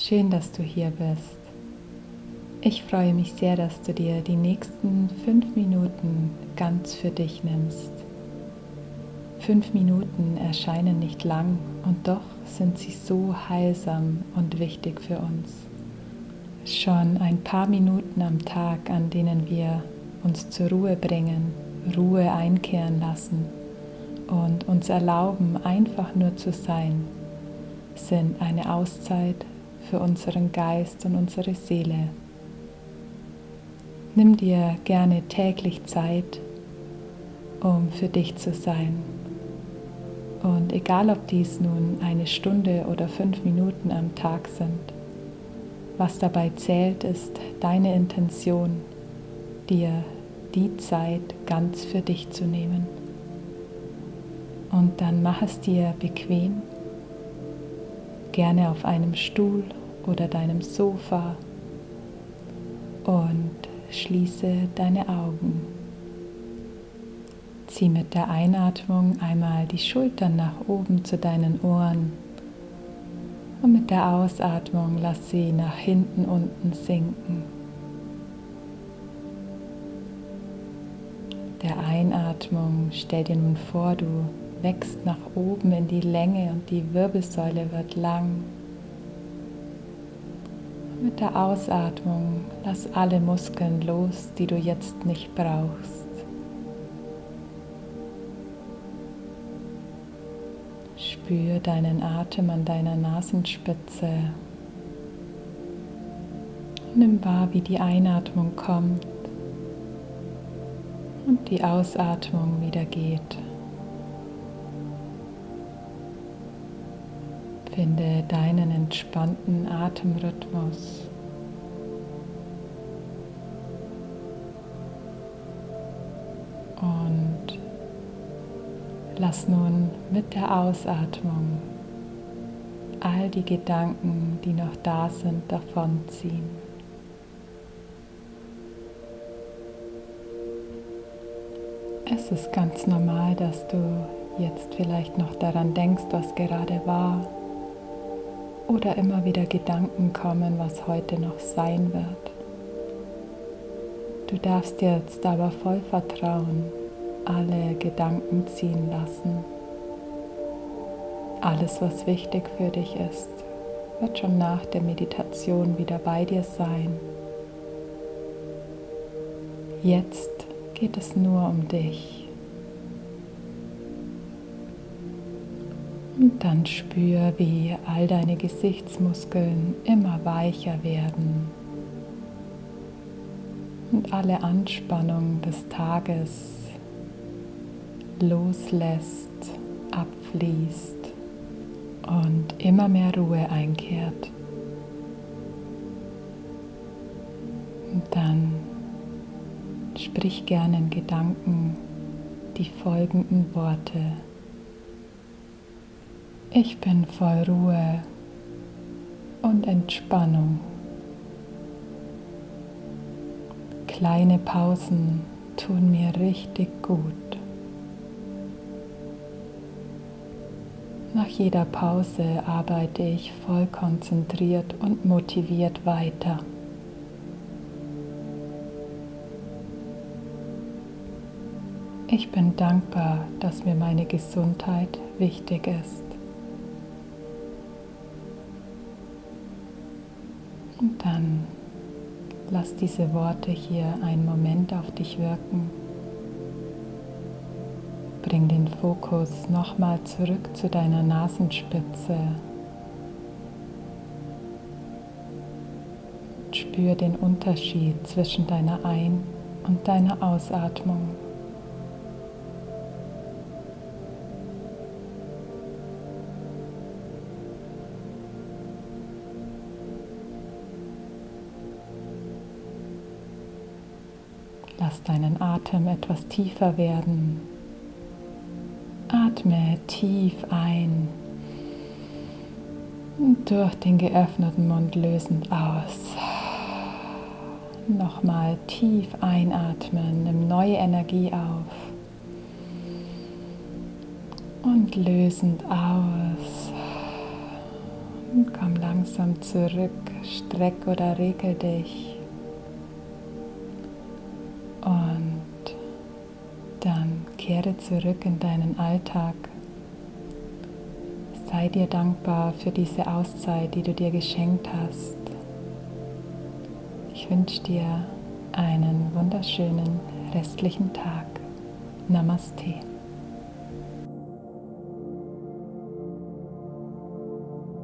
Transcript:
Schön, dass du hier bist. Ich freue mich sehr, dass du dir die nächsten fünf Minuten ganz für dich nimmst. Fünf Minuten erscheinen nicht lang und doch sind sie so heilsam und wichtig für uns. Schon ein paar Minuten am Tag, an denen wir uns zur Ruhe bringen, Ruhe einkehren lassen und uns erlauben, einfach nur zu sein, sind eine Auszeit für unseren Geist und unsere Seele. Nimm dir gerne täglich Zeit, um für dich zu sein. Und egal, ob dies nun eine Stunde oder fünf Minuten am Tag sind, was dabei zählt, ist deine Intention, dir die Zeit ganz für dich zu nehmen. Und dann mach es dir bequem, gerne auf einem Stuhl oder deinem Sofa und schließe deine Augen. Zieh mit der Einatmung einmal die Schultern nach oben zu deinen Ohren und mit der Ausatmung lass sie nach hinten unten sinken. Der Einatmung stell dir nun vor, du wächst nach oben in die Länge und die Wirbelsäule wird lang. Mit der Ausatmung lass alle Muskeln los, die du jetzt nicht brauchst. Spür deinen Atem an deiner Nasenspitze. Nimm wahr, wie die Einatmung kommt und die Ausatmung wieder geht. Finde deinen entspannten Atemrhythmus. Und lass nun mit der Ausatmung all die Gedanken, die noch da sind, davonziehen. Es ist ganz normal, dass du jetzt vielleicht noch daran denkst, was gerade war oder immer wieder Gedanken kommen, was heute noch sein wird. Du darfst jetzt aber voll Vertrauen alle Gedanken ziehen lassen. Alles, was wichtig für dich ist, wird schon nach der Meditation wieder bei dir sein. Jetzt geht es nur um dich. Und dann spür, wie all deine Gesichtsmuskeln immer weicher werden und alle Anspannung des Tages loslässt, abfließt und immer mehr Ruhe einkehrt. Und dann sprich gerne in Gedanken die folgenden Worte. Ich bin voll Ruhe und Entspannung. Kleine Pausen tun mir richtig gut. Nach jeder Pause arbeite ich voll konzentriert und motiviert weiter. Ich bin dankbar, dass mir meine Gesundheit wichtig ist. Und dann lass diese Worte hier einen Moment auf dich wirken. Bring den Fokus nochmal zurück zu deiner Nasenspitze. Spür den Unterschied zwischen deiner Ein- und deiner Ausatmung. Lass deinen Atem etwas tiefer werden. Atme tief ein und durch den geöffneten Mund lösend aus. Nochmal tief einatmen, nimm neue Energie auf und lösend aus. Komm langsam zurück, streck oder regel dich. Kehre zurück in deinen Alltag. Sei dir dankbar für diese Auszeit, die du dir geschenkt hast. Ich wünsche dir einen wunderschönen restlichen Tag. Namaste.